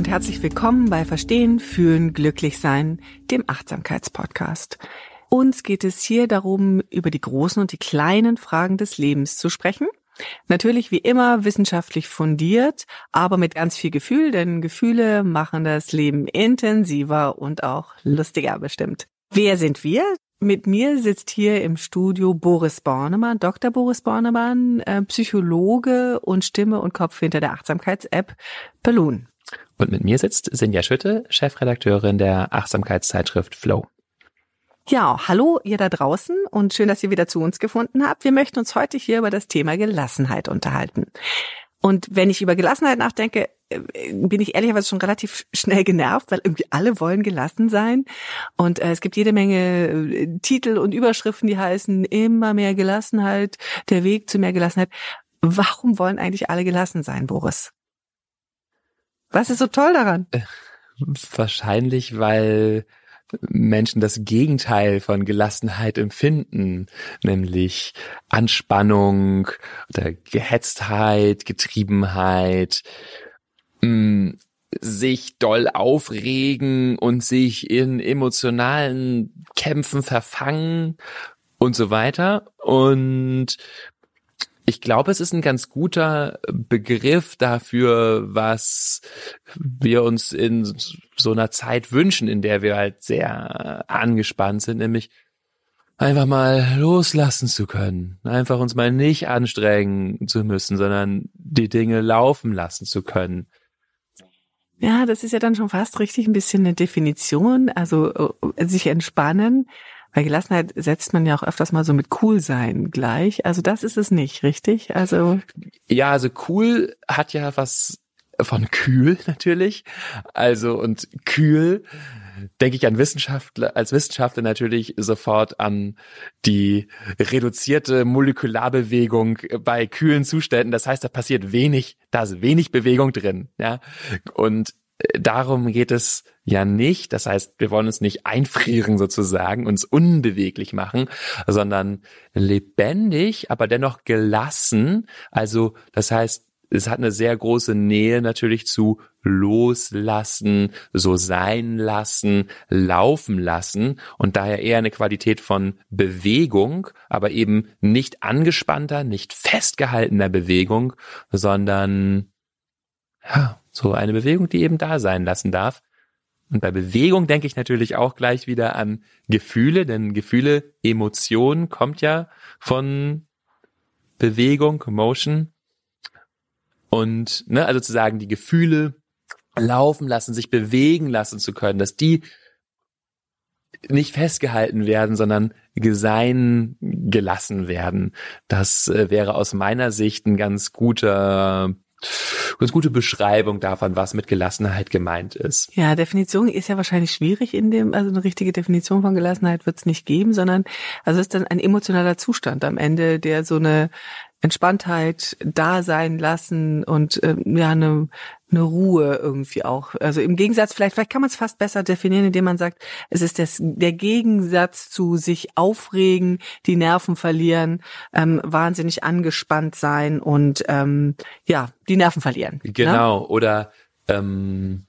Und herzlich willkommen bei Verstehen, Fühlen, Glücklichsein, dem Achtsamkeitspodcast. Uns geht es hier darum, über die großen und die kleinen Fragen des Lebens zu sprechen. Natürlich wie immer wissenschaftlich fundiert, aber mit ganz viel Gefühl, denn Gefühle machen das Leben intensiver und auch lustiger bestimmt. Wer sind wir? Mit mir sitzt hier im Studio Boris Bornemann, Dr. Boris Bornemann, äh, Psychologe und Stimme und Kopf hinter der Achtsamkeits-App Balloon. Und mit mir sitzt Sinja Schütte, Chefredakteurin der Achtsamkeitszeitschrift Flow. Ja, hallo ihr da draußen und schön, dass ihr wieder zu uns gefunden habt. Wir möchten uns heute hier über das Thema Gelassenheit unterhalten. Und wenn ich über Gelassenheit nachdenke, äh, bin ich ehrlicherweise schon relativ schnell genervt, weil irgendwie alle wollen gelassen sein. Und äh, es gibt jede Menge äh, Titel und Überschriften, die heißen immer mehr Gelassenheit, der Weg zu mehr Gelassenheit. Warum wollen eigentlich alle gelassen sein, Boris? Was ist so toll daran? Äh, wahrscheinlich, weil Menschen das Gegenteil von Gelassenheit empfinden, nämlich Anspannung oder Gehetztheit, Getriebenheit, mh, mm, sich doll aufregen und sich in emotionalen Kämpfen verfangen und so weiter. Und ich glaube, es ist ein ganz guter Begriff dafür, was wir uns in so einer Zeit wünschen, in der wir halt sehr angespannt sind, nämlich einfach mal loslassen zu können, einfach uns mal nicht anstrengen zu müssen, sondern die Dinge laufen lassen zu können. Ja, das ist ja dann schon fast richtig ein bisschen eine Definition, also äh, sich entspannen. Bei Gelassenheit setzt man ja auch öfters mal so mit cool sein gleich. Also das ist es nicht, richtig? Also ja, also cool hat ja was von kühl natürlich. Also und kühl denke ich an Wissenschaftler, als Wissenschaftler natürlich sofort an die reduzierte Molekularbewegung bei kühlen Zuständen. Das heißt, da passiert wenig, da ist wenig Bewegung drin, ja. Und darum geht es ja nicht. Das heißt, wir wollen uns nicht einfrieren sozusagen, uns unbeweglich machen, sondern lebendig, aber dennoch gelassen. Also das heißt, es hat eine sehr große Nähe natürlich zu loslassen, so sein lassen, laufen lassen und daher eher eine Qualität von Bewegung, aber eben nicht angespannter, nicht festgehaltener Bewegung, sondern ja, so eine Bewegung, die eben da sein lassen darf. Und bei Bewegung denke ich natürlich auch gleich wieder an Gefühle, denn Gefühle, Emotionen kommt ja von Bewegung, Motion. Und, ne, also zu sagen, die Gefühle laufen lassen, sich bewegen lassen zu können, dass die nicht festgehalten werden, sondern gesein gelassen werden. Das äh, wäre aus meiner Sicht ein ganz guter ganz gute Beschreibung davon, was mit Gelassenheit gemeint ist. Ja, Definition ist ja wahrscheinlich schwierig in dem, also eine richtige Definition von Gelassenheit wird es nicht geben, sondern also ist dann ein emotionaler Zustand am Ende, der so eine Entspanntheit da sein lassen und äh, ja eine, eine Ruhe irgendwie auch. Also im Gegensatz, vielleicht, vielleicht kann man es fast besser definieren, indem man sagt, es ist das, der Gegensatz zu sich aufregen, die Nerven verlieren, ähm, wahnsinnig angespannt sein und ähm, ja, die Nerven verlieren. Ne? Genau, ne? oder ähm,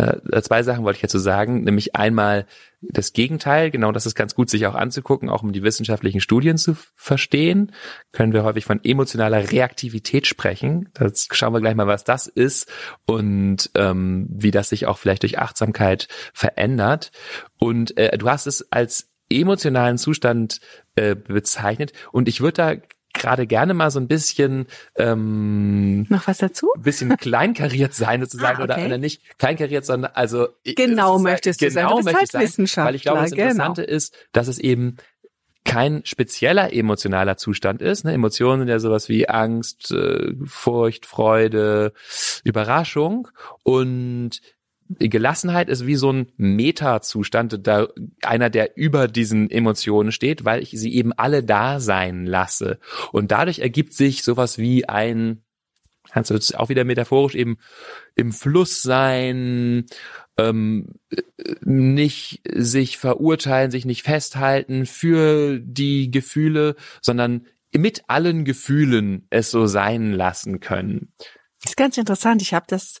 äh, zwei Sachen wollte ich dazu sagen, nämlich einmal das Gegenteil, genau das ist ganz gut, sich auch anzugucken, auch um die wissenschaftlichen Studien zu verstehen, können wir häufig von emotionaler Reaktivität sprechen. Das schauen wir gleich mal, was das ist und ähm, wie das sich auch vielleicht durch Achtsamkeit verändert. Und äh, du hast es als emotionalen Zustand äh, bezeichnet und ich würde da gerade gerne mal so ein bisschen ähm, noch was dazu? Ein bisschen kleinkariert sein sozusagen ah, okay. oder, nicht kleinkariert, sondern also genau möchtest du genau sagen, du möchte ich sagen, weil ich glaube, das Interessante genau. ist, dass es eben kein spezieller emotionaler Zustand ist. Ne? Emotionen sind ja sowas wie Angst, äh, Furcht, Freude, Überraschung und Gelassenheit ist wie so ein Meta-Zustand, da einer, der über diesen Emotionen steht, weil ich sie eben alle da sein lasse. Und dadurch ergibt sich sowas wie ein, kannst du auch wieder metaphorisch eben im Fluss sein, ähm, nicht sich verurteilen, sich nicht festhalten für die Gefühle, sondern mit allen Gefühlen es so sein lassen können. Das ist ganz interessant. Ich habe das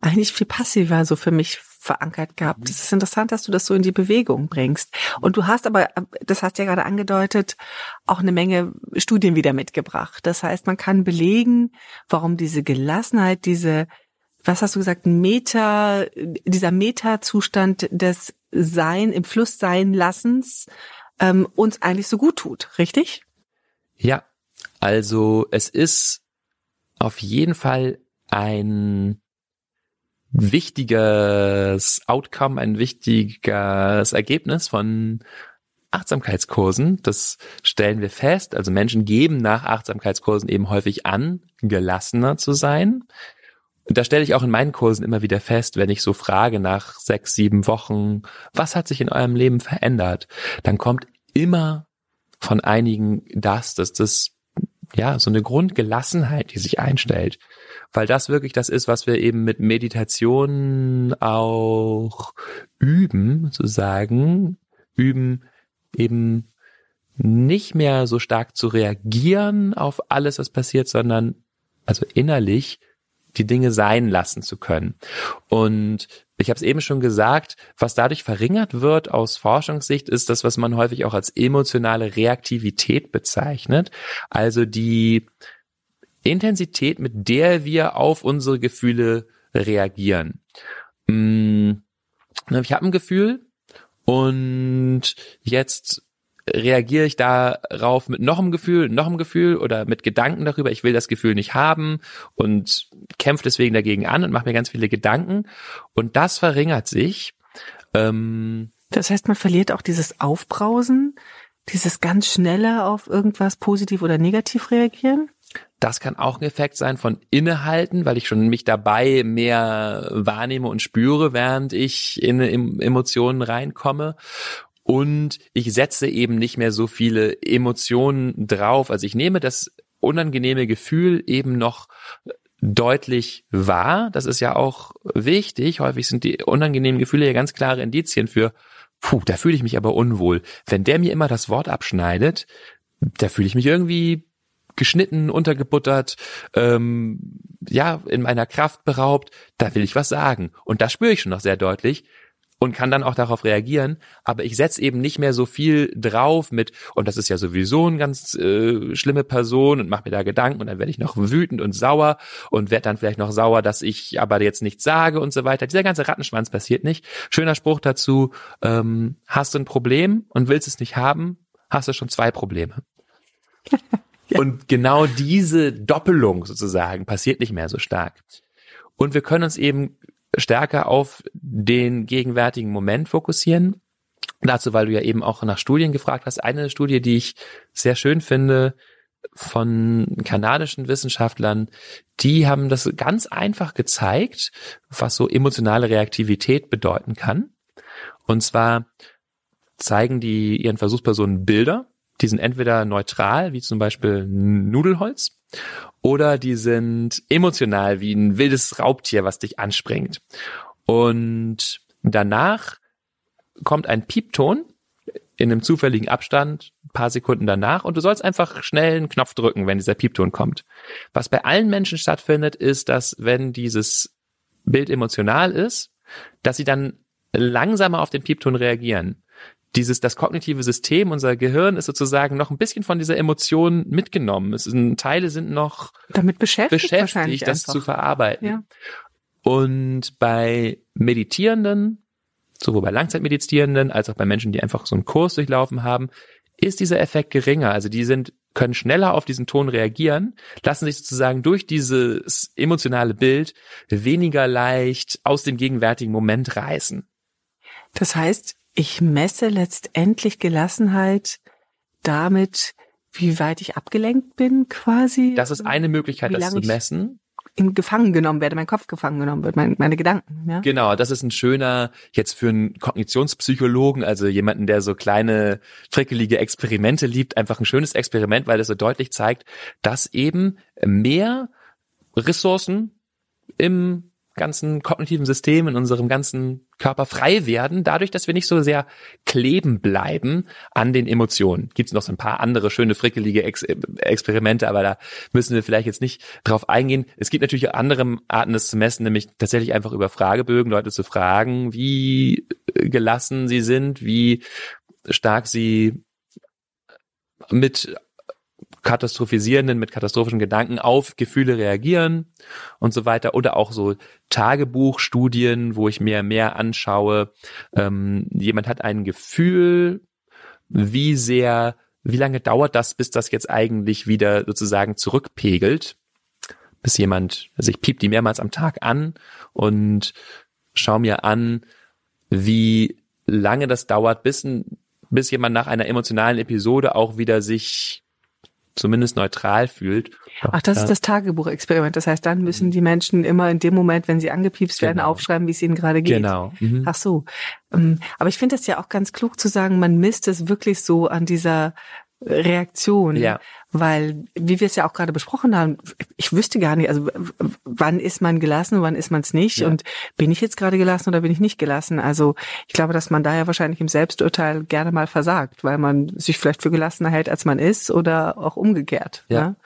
eigentlich viel passiver so für mich verankert gehabt. Es ist interessant, dass du das so in die Bewegung bringst. Und du hast aber, das hast du ja gerade angedeutet, auch eine Menge Studien wieder mitgebracht. Das heißt, man kann belegen, warum diese Gelassenheit, diese, was hast du gesagt, Meta, dieser Meta-Zustand des Sein, im Fluss sein Lassens, ähm, uns eigentlich so gut tut, richtig? Ja, also es ist auf jeden Fall ein wichtiges Outcome, ein wichtiges Ergebnis von Achtsamkeitskursen. Das stellen wir fest. Also Menschen geben nach Achtsamkeitskursen eben häufig an, gelassener zu sein. Und da stelle ich auch in meinen Kursen immer wieder fest, wenn ich so frage nach sechs, sieben Wochen, was hat sich in eurem Leben verändert? Dann kommt immer von einigen das, dass das ja so eine Grundgelassenheit, die sich einstellt weil das wirklich das ist, was wir eben mit Meditation auch üben, sozusagen, üben eben nicht mehr so stark zu reagieren auf alles, was passiert, sondern also innerlich die Dinge sein lassen zu können. Und ich habe es eben schon gesagt, was dadurch verringert wird aus Forschungssicht, ist das, was man häufig auch als emotionale Reaktivität bezeichnet. Also die Intensität, mit der wir auf unsere Gefühle reagieren. Mm, ich habe ein Gefühl und jetzt reagiere ich darauf mit noch einem Gefühl, noch einem Gefühl oder mit Gedanken darüber, ich will das Gefühl nicht haben und kämpfe deswegen dagegen an und mache mir ganz viele Gedanken. Und das verringert sich. Ähm, das heißt, man verliert auch dieses Aufbrausen, dieses ganz schnelle auf irgendwas positiv oder negativ reagieren? Das kann auch ein Effekt sein von Innehalten, weil ich schon mich dabei mehr wahrnehme und spüre, während ich in Emotionen reinkomme. Und ich setze eben nicht mehr so viele Emotionen drauf. Also ich nehme das unangenehme Gefühl eben noch deutlich wahr. Das ist ja auch wichtig. Häufig sind die unangenehmen Gefühle ja ganz klare Indizien für, puh, da fühle ich mich aber unwohl. Wenn der mir immer das Wort abschneidet, da fühle ich mich irgendwie geschnitten, untergebuttert, ähm, ja, in meiner Kraft beraubt, da will ich was sagen. Und das spüre ich schon noch sehr deutlich und kann dann auch darauf reagieren, aber ich setze eben nicht mehr so viel drauf mit, und das ist ja sowieso eine ganz äh, schlimme Person und mache mir da Gedanken und dann werde ich noch wütend und sauer und werde dann vielleicht noch sauer, dass ich aber jetzt nichts sage und so weiter. Dieser ganze Rattenschwanz passiert nicht. Schöner Spruch dazu, ähm, hast du ein Problem und willst es nicht haben, hast du schon zwei Probleme. Und genau diese Doppelung sozusagen passiert nicht mehr so stark. Und wir können uns eben stärker auf den gegenwärtigen Moment fokussieren. Dazu, weil du ja eben auch nach Studien gefragt hast. Eine Studie, die ich sehr schön finde, von kanadischen Wissenschaftlern, die haben das ganz einfach gezeigt, was so emotionale Reaktivität bedeuten kann. Und zwar zeigen die ihren Versuchspersonen Bilder die sind entweder neutral, wie zum Beispiel Nudelholz, oder die sind emotional, wie ein wildes Raubtier, was dich anspringt. Und danach kommt ein Piepton in einem zufälligen Abstand, paar Sekunden danach, und du sollst einfach schnell einen Knopf drücken, wenn dieser Piepton kommt. Was bei allen Menschen stattfindet, ist, dass wenn dieses Bild emotional ist, dass sie dann langsamer auf den Piepton reagieren. Dieses, das kognitive System, unser Gehirn ist sozusagen noch ein bisschen von dieser Emotion mitgenommen. Es sind, Teile sind noch damit beschäftigt, beschäftigt das einfach. zu verarbeiten. Ja. Und bei Meditierenden, sowohl bei Langzeitmeditierenden als auch bei Menschen, die einfach so einen Kurs durchlaufen haben, ist dieser Effekt geringer. Also die sind, können schneller auf diesen Ton reagieren, lassen sich sozusagen durch dieses emotionale Bild weniger leicht aus dem gegenwärtigen Moment reißen. Das heißt, ich messe letztendlich Gelassenheit damit, wie weit ich abgelenkt bin, quasi. Das ist eine Möglichkeit, das zu ich- messen. in gefangen genommen werde, mein Kopf gefangen genommen wird, mein, meine Gedanken. Ja? Genau, das ist ein schöner, jetzt für einen Kognitionspsychologen, also jemanden, der so kleine, trickelige Experimente liebt, einfach ein schönes Experiment, weil das so deutlich zeigt, dass eben mehr Ressourcen im ganzen kognitiven System, in unserem ganzen Körper frei werden, dadurch, dass wir nicht so sehr kleben bleiben an den Emotionen. Gibt es noch so ein paar andere schöne, frickelige Ex Experimente, aber da müssen wir vielleicht jetzt nicht drauf eingehen. Es gibt natürlich andere Arten, das zu messen, nämlich tatsächlich einfach über Fragebögen Leute zu fragen, wie gelassen sie sind, wie stark sie mit katastrophisierenden, mit katastrophischen Gedanken auf Gefühle reagieren und so weiter. Oder auch so Tagebuchstudien, wo ich mir mehr anschaue. Ähm, jemand hat ein Gefühl, wie sehr, wie lange dauert das, bis das jetzt eigentlich wieder sozusagen zurückpegelt? Bis jemand, also ich piep die mehrmals am Tag an und schau mir an, wie lange das dauert, bis, bis jemand nach einer emotionalen Episode auch wieder sich zumindest neutral fühlt. Ach, das Ja. ist das Tagebuchexperiment. Das heißt, dann müssen die Menschen immer in dem Moment, wenn sie angepiepst werden, Genau. aufschreiben, wie es ihnen gerade geht. Genau. Mhm. Ach so. Ähm, Aber ich finde das ja auch ganz klug zu sagen, man misst es wirklich so an dieser Reaktion. Ja. Weil, wie wir es ja auch gerade besprochen haben, ich wüsste gar nicht, also wann ist man gelassen, wann ist man es nicht Ja. und bin ich jetzt gerade gelassen oder bin ich nicht gelassen? Also ich glaube, dass man da ja wahrscheinlich im Selbsturteil gerne mal versagt, weil man sich vielleicht für gelassener hält, als man ist oder auch umgekehrt. Ja. ne?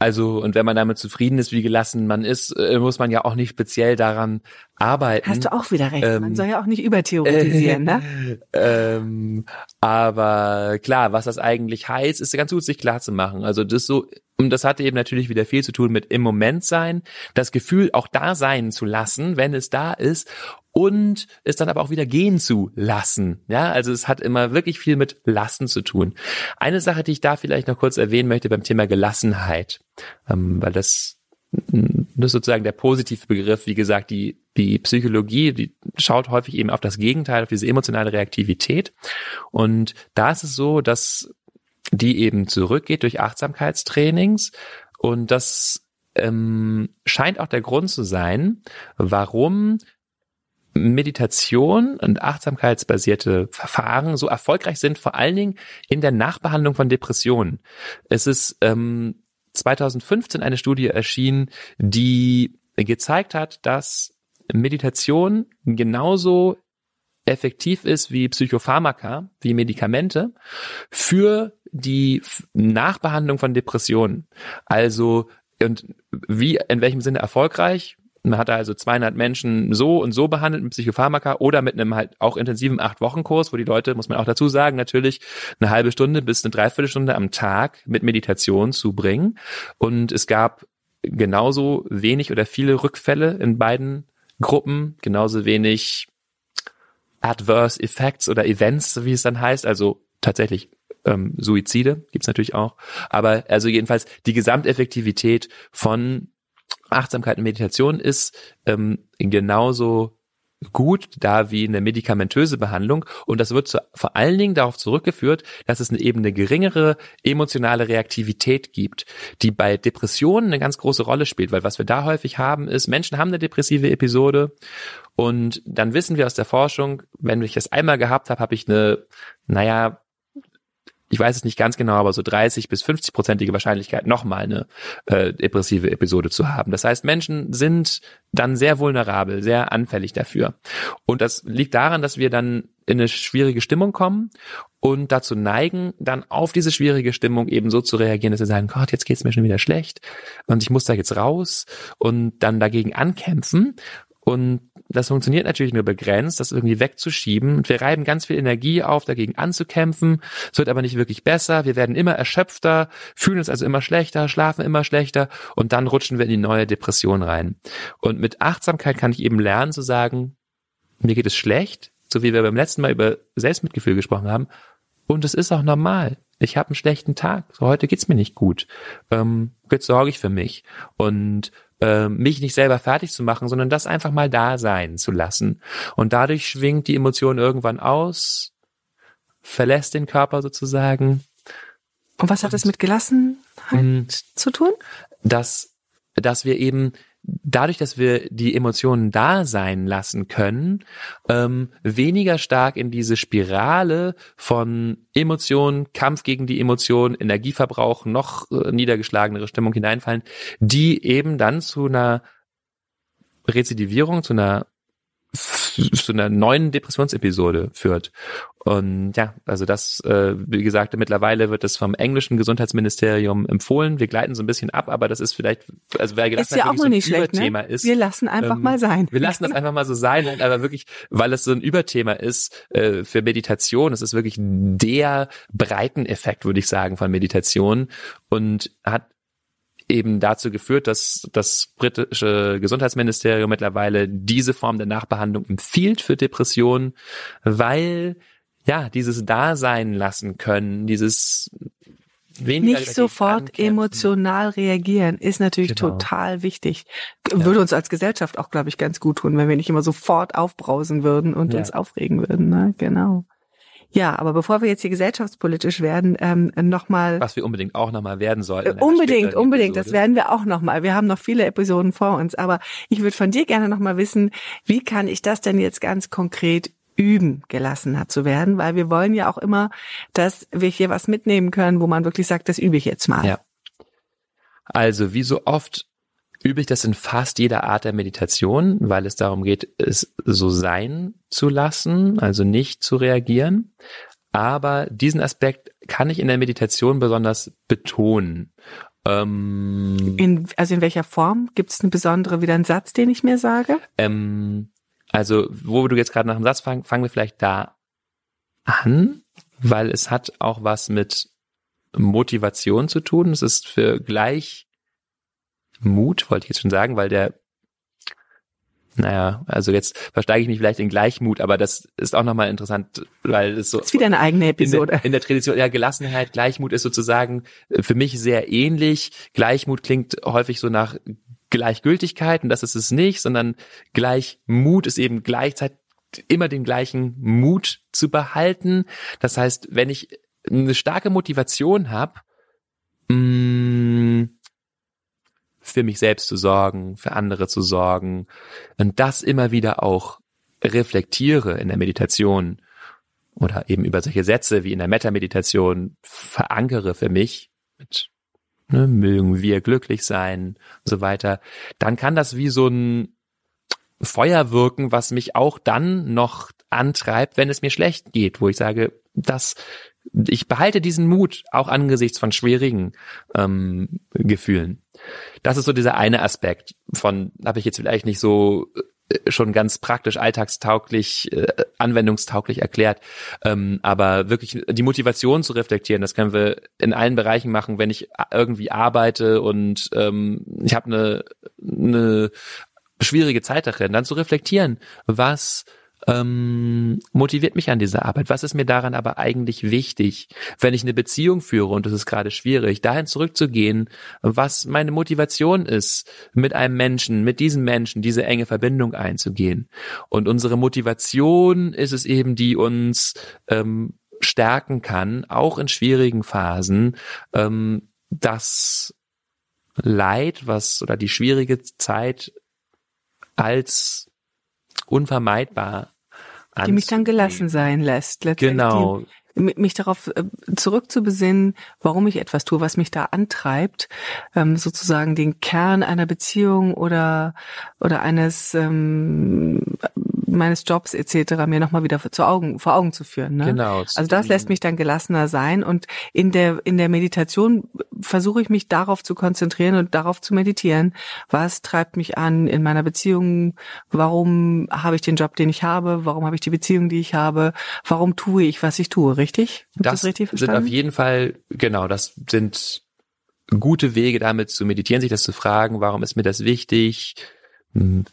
Also, und wenn man damit zufrieden ist, wie gelassen man ist, äh, muss man ja auch nicht speziell daran arbeiten. Hast du auch wieder recht. man Ähm, soll ja auch nicht übertheoretisieren, ne? ähm, aber klar, was das eigentlich heißt, ist ganz gut, sich klar zu machen. Also das so, und das hatte eben natürlich wieder viel zu tun mit im Moment sein, das Gefühl auch da sein zu lassen, wenn es da ist und es dann aber auch wieder gehen zu lassen. Ja, also es hat immer wirklich viel mit Lassen zu tun. Eine Sache, die ich da vielleicht noch kurz erwähnen möchte beim Thema Gelassenheit, ähm, weil das das ist sozusagen der positive Begriff. Wie gesagt, die, die Psychologie, die schaut häufig eben auf das Gegenteil, auf diese emotionale Reaktivität. Und da ist es so, dass die eben zurückgeht durch Achtsamkeitstrainings. Und das ähm, scheint auch der Grund zu sein, warum Meditation und achtsamkeitsbasierte Verfahren so erfolgreich sind, vor allen Dingen in der Nachbehandlung von Depressionen. Es ist ähm, 2015 eine Studie erschienen, die gezeigt hat, dass Meditation genauso effektiv ist wie Psychopharmaka, wie Medikamente für die Nachbehandlung von Depressionen. Also und wie in welchem Sinne erfolgreich? Man hat also 200 Menschen so und so behandelt mit Psychopharmaka oder mit einem halt auch intensiven acht Wochen Kurs, wo die Leute, muss man auch dazu sagen, natürlich eine halbe Stunde bis eine Dreiviertelstunde am Tag mit Meditation zubringen. Und es gab genauso wenig oder viele Rückfälle in beiden Gruppen, genauso wenig Adverse Effects oder Events, wie es dann heißt, also tatsächlich ähm, Suizide gibt's natürlich auch. Aber also jedenfalls die Gesamteffektivität von Achtsamkeit und Meditation ist ähm, genauso gut da wie eine medikamentöse Behandlung. Und das wird zu, vor allen Dingen darauf zurückgeführt, dass es eine eben eine geringere emotionale Reaktivität gibt, die bei Depressionen eine ganz große Rolle spielt, weil was wir da häufig haben ist, Menschen haben eine depressive Episode und dann wissen wir aus der Forschung, wenn ich das einmal gehabt habe, habe ich eine, naja, ich weiß es nicht ganz genau, aber so 30 bis 50 prozentige Wahrscheinlichkeit, nochmal eine äh, depressive Episode zu haben. Das heißt, Menschen sind dann sehr vulnerabel, sehr anfällig dafür. Und das liegt daran, dass wir dann in eine schwierige Stimmung kommen und dazu neigen, dann auf diese schwierige Stimmung eben so zu reagieren, dass wir sagen, Gott, jetzt geht's mir schon wieder schlecht und ich muss da jetzt raus und dann dagegen ankämpfen Und das funktioniert natürlich nur begrenzt, das irgendwie wegzuschieben. Wir reiben ganz viel Energie auf, dagegen anzukämpfen. Es wird aber nicht wirklich besser. Wir werden immer erschöpfter, fühlen uns also immer schlechter, schlafen immer schlechter und dann rutschen wir in die neue Depression rein. Und mit Achtsamkeit kann ich eben lernen zu sagen, mir geht es schlecht, so wie wir beim letzten Mal über Selbstmitgefühl gesprochen haben. Und es ist auch normal. Ich habe einen schlechten Tag. So, heute geht's mir nicht gut. Ähm, jetzt sorge ich für mich. Und äh, mich nicht selber fertig zu machen, sondern das einfach mal da sein zu lassen. Und dadurch schwingt die Emotion irgendwann aus, verlässt den Körper sozusagen. Und was hat das mit Gelassenheit hm. zu tun? Dass, dass wir eben dadurch, dass wir die Emotionen da sein lassen können, ähm, weniger stark in diese Spirale von Emotionen, Kampf gegen die Emotionen, Energieverbrauch, noch äh, niedergeschlagenere Stimmung hineinfallen, die eben dann zu einer Rezidivierung, zu einer zu einer neuen Depressionsepisode führt. Und ja, also das, äh, wie gesagt, mittlerweile wird das vom englischen Gesundheitsministerium empfohlen. Wir gleiten so ein bisschen ab, aber das ist vielleicht, also wer gelassen ist ja auch so ein nicht schlecht, ne? ist. Wir lassen einfach ähm, mal sein. Wir lassen das einfach mal so sein, aber wirklich, weil es so ein Überthema ist äh, für Meditation. Es ist wirklich der Breiteneffekt, würde ich sagen, von Meditation und hat eben dazu geführt, dass das britische Gesundheitsministerium mittlerweile diese Form der Nachbehandlung empfiehlt für Depressionen, weil ja, dieses Dasein lassen können, dieses nicht sofort ankämpfen. emotional reagieren ist natürlich genau. total wichtig. Würde ja. uns als Gesellschaft auch, glaube ich, ganz gut tun, wenn wir nicht immer sofort aufbrausen würden und ja. uns aufregen würden. Ne? Genau. Ja, aber bevor wir jetzt hier gesellschaftspolitisch werden, ähm, nochmal. Was wir unbedingt auch nochmal werden sollten. Äh, unbedingt, unbedingt. Episode. Das werden wir auch nochmal. Wir haben noch viele Episoden vor uns. Aber ich würde von dir gerne nochmal wissen, wie kann ich das denn jetzt ganz konkret üben, gelassener zu werden? Weil wir wollen ja auch immer, dass wir hier was mitnehmen können, wo man wirklich sagt, das übe ich jetzt mal. Ja. Also, wie so oft übe ich das in fast jeder Art der Meditation, weil es darum geht, es so sein zu lassen, also nicht zu reagieren. Aber diesen Aspekt kann ich in der Meditation besonders betonen. Ähm, in, also in welcher Form? Gibt es eine besondere, wieder einen Satz, den ich mir sage? Ähm, also, wo du jetzt gerade nach dem Satz fangen, fangen wir vielleicht da an, weil es hat auch was mit Motivation zu tun. Es ist für gleich Mut, wollte ich jetzt schon sagen, weil der, naja, also jetzt versteige ich mich vielleicht in Gleichmut, aber das ist auch nochmal interessant, weil es so. Das ist wieder eine eigene Episode. In der, in der Tradition, ja, Gelassenheit, Gleichmut ist sozusagen äh, für mich sehr ähnlich. Gleichmut klingt häufig so nach Gleichgültigkeit und das ist es nicht, sondern Gleichmut ist eben gleichzeitig immer den gleichen Mut zu behalten. Das heißt, wenn ich eine starke Motivation habe, mm, für mich selbst zu sorgen, für andere zu sorgen und das immer wieder auch reflektiere in der Meditation oder eben über solche Sätze wie in der Metta-Meditation verankere für mich mit ne, mögen wir glücklich sein und so weiter, dann kann das wie so ein Feuer wirken, was mich auch dann noch antreibt, wenn es mir schlecht geht, wo ich sage, das ich behalte diesen Mut auch angesichts von schwierigen ähm, Gefühlen. Das ist so dieser eine Aspekt von, habe ich jetzt vielleicht nicht so äh, schon ganz praktisch, alltagstauglich, äh, anwendungstauglich erklärt. Ähm, aber wirklich die Motivation zu reflektieren, das können wir in allen Bereichen machen, wenn ich irgendwie arbeite und ähm, ich habe eine, eine schwierige Zeit darin, dann zu reflektieren, was ähm, motiviert mich an dieser Arbeit? Was ist mir daran aber eigentlich wichtig, wenn ich eine Beziehung führe und es ist gerade schwierig, dahin zurückzugehen, was meine Motivation ist, mit einem Menschen, mit diesem Menschen diese enge Verbindung einzugehen. Und unsere Motivation ist es eben, die uns ähm, stärken kann, auch in schwierigen Phasen, ähm, das Leid, was oder die schwierige Zeit als unvermeidbar die mich dann gelassen sein lässt. Genau. mich darauf äh, zurückzubesinnen, warum ich etwas tue, was mich da antreibt, ähm, sozusagen den Kern einer Beziehung oder oder eines ähm, meines Jobs etc. mir nochmal wieder vor Augen, vor Augen zu führen. Ne? Genau. Also das lässt mich dann gelassener sein und in der in der Meditation versuche ich mich darauf zu konzentrieren und darauf zu meditieren. Was treibt mich an in meiner Beziehung? Warum habe ich den Job, den ich habe? Warum habe ich die Beziehung, die ich habe? Warum tue ich, was ich tue? Richtig? Hab das, das richtig sind auf jeden Fall genau. Das sind gute Wege, damit zu meditieren, sich das zu fragen. Warum ist mir das wichtig? Hm,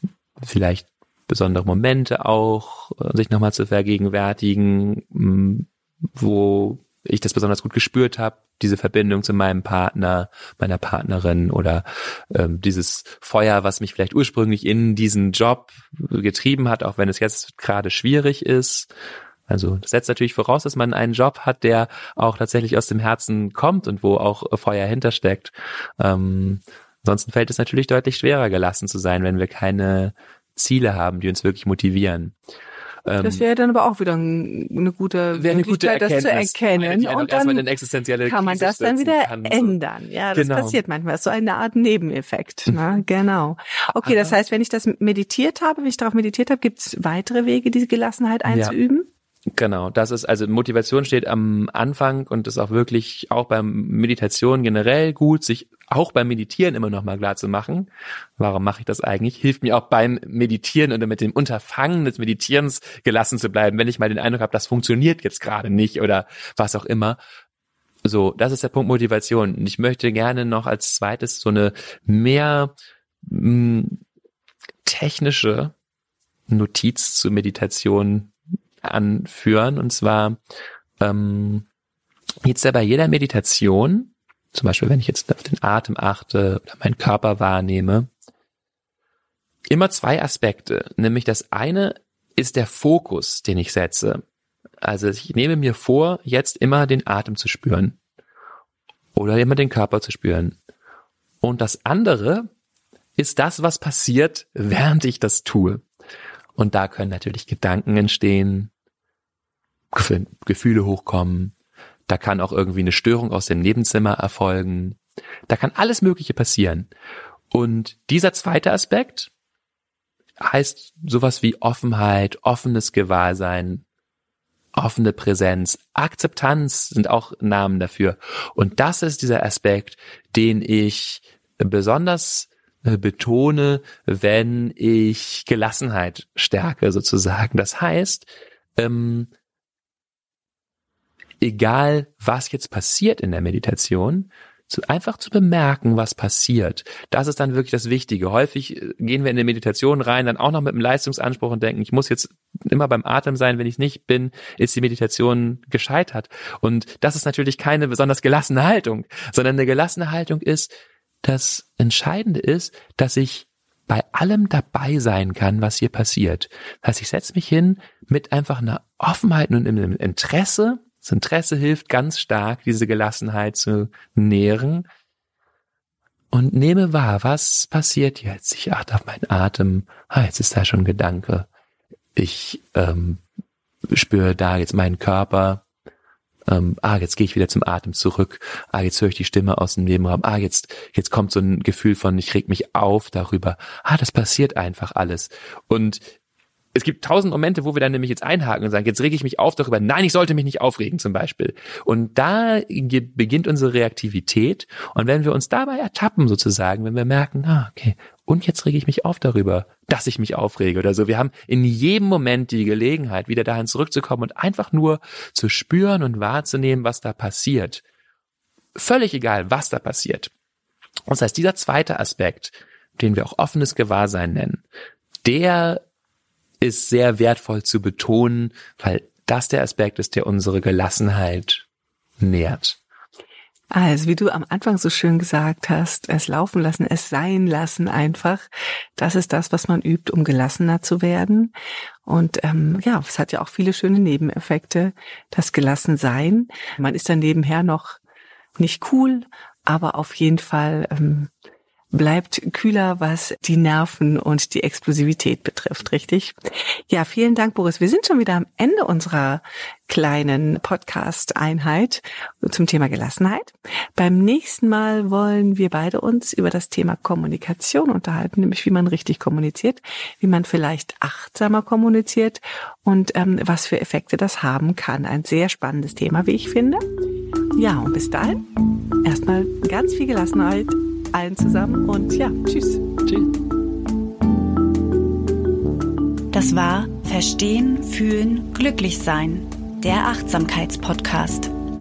vielleicht besondere Momente auch, äh, sich nochmal zu vergegenwärtigen, hm, wo ich das besonders gut gespürt habe, diese Verbindung zu meinem Partner, meiner Partnerin oder ähm, dieses Feuer, was mich vielleicht ursprünglich in diesen Job getrieben hat, auch wenn es jetzt gerade schwierig ist. Also das setzt natürlich voraus, dass man einen Job hat, der auch tatsächlich aus dem Herzen kommt und wo auch Feuer hintersteckt. Ähm, ansonsten fällt es natürlich deutlich schwerer, gelassen zu sein, wenn wir keine Ziele haben, die uns wirklich motivieren. Ähm, das wäre dann aber auch wieder eine gute wäre eine gute Erkenntnis, das zu erkennen. Und dann existenzielle kann man das dann wieder kann, ändern. Ja, das genau. passiert manchmal. Das ist so eine Art Nebeneffekt. Ne? Genau. Okay, das heißt, wenn ich das meditiert habe, wenn ich darauf meditiert habe, gibt es weitere Wege, diese Gelassenheit einzuüben? Ja. Genau, das ist also Motivation steht am Anfang und ist auch wirklich auch beim Meditation generell gut, sich auch beim Meditieren immer noch mal klar zu machen. Warum mache ich das eigentlich? Hilft mir auch beim Meditieren oder mit dem Unterfangen des Meditierens gelassen zu bleiben, wenn ich mal den Eindruck habe, das funktioniert jetzt gerade nicht oder was auch immer. So, das ist der Punkt Motivation. Ich möchte gerne noch als zweites so eine mehr mh, hm, technische Notiz zur Meditation anführen. Und zwar ähm, jetzt ja bei jeder Meditation, zum Beispiel wenn ich jetzt auf den Atem achte oder meinen Körper wahrnehme, immer zwei Aspekte. Nämlich das eine ist der Fokus, den ich setze. Also ich nehme mir vor, jetzt immer den Atem zu spüren oder immer den Körper zu spüren. Und das andere ist das, was passiert, während ich das tue. Und da können natürlich Gedanken entstehen, Gefühle hochkommen. Da kann auch irgendwie eine Störung aus dem Nebenzimmer erfolgen. Da kann alles Mögliche passieren. Und dieser zweite Aspekt heißt sowas wie Offenheit, offenes Gewahrsein, offene Präsenz, Akzeptanz sind auch Namen dafür. Und das ist dieser Aspekt, den ich besonders äh, betone, wenn ich Gelassenheit stärke sozusagen. Das heißt, ähm, egal was jetzt passiert in der Meditation, zu, einfach zu bemerken, was passiert. Das ist dann wirklich das Wichtige. Häufig äh, gehen wir in die Meditation rein, dann auch noch mit einem Leistungsanspruch und denken, ich muss jetzt immer beim Atem sein. Wenn ich nicht bin, ist die Meditation gescheitert. Und das ist natürlich keine besonders gelassene Haltung, sondern eine gelassene Haltung ist, das Entscheidende ist, dass ich bei allem dabei sein kann, was hier passiert. Das heißt, ich setze mich hin mit einfach einer Offenheit und einem Interesse. Das Interesse hilft ganz stark, diese Gelassenheit zu nähren. Und nehme wahr, was passiert jetzt? Ich achte auf meinen Atem. Ah, jetzt ist da schon Gedanke. Ich ähm, spüre da jetzt meinen Körper ähm, ah, jetzt gehe ich wieder zum Atem zurück, ah, jetzt höre ich die Stimme aus dem Nebenraum, ah, jetzt, jetzt kommt so ein Gefühl von, ich reg mich auf darüber, ah, das passiert einfach alles. Und es gibt tausend Momente, wo wir dann nämlich jetzt einhaken und sagen, jetzt rege ich mich auf darüber, nein, ich sollte mich nicht aufregen zum Beispiel. Und da beginnt unsere Reaktivität. Und wenn wir uns dabei ertappen sozusagen, wenn wir merken, ah, okay, und jetzt rege ich mich auf darüber, dass ich mich aufrege oder so. Wir haben in jedem Moment die Gelegenheit, wieder dahin zurückzukommen und einfach nur zu spüren und wahrzunehmen, was da passiert. Völlig egal, was da passiert. Das heißt, dieser zweite Aspekt, den wir auch offenes Gewahrsein nennen, der ist sehr wertvoll zu betonen, weil das der Aspekt ist, der unsere Gelassenheit nährt. Also, wie du am Anfang so schön gesagt hast, es laufen lassen, es sein lassen einfach. Das ist das, was man übt, um gelassener zu werden. Und ähm, ja, es hat ja auch viele schöne Nebeneffekte, das Gelassensein. Man ist dann nebenher noch nicht cool, aber auf jeden Fall ähm, bleibt kühler, was die Nerven und die Explosivität betrifft, richtig? Ja, vielen Dank, Boris. Wir sind schon wieder am Ende unserer kleinen Podcast-Einheit zum Thema Gelassenheit. Beim nächsten Mal wollen wir beide uns über das Thema Kommunikation unterhalten, nämlich wie man richtig kommuniziert, wie man vielleicht achtsamer kommuniziert und ähm, was für Effekte das haben kann. Ein sehr spannendes Thema, wie ich finde. Ja, und bis dahin erstmal ganz viel Gelassenheit allen zusammen und ja, tschüss. Tschüss. Das war Verstehen, Fühlen, Glücklich sein, der Achtsamkeitspodcast.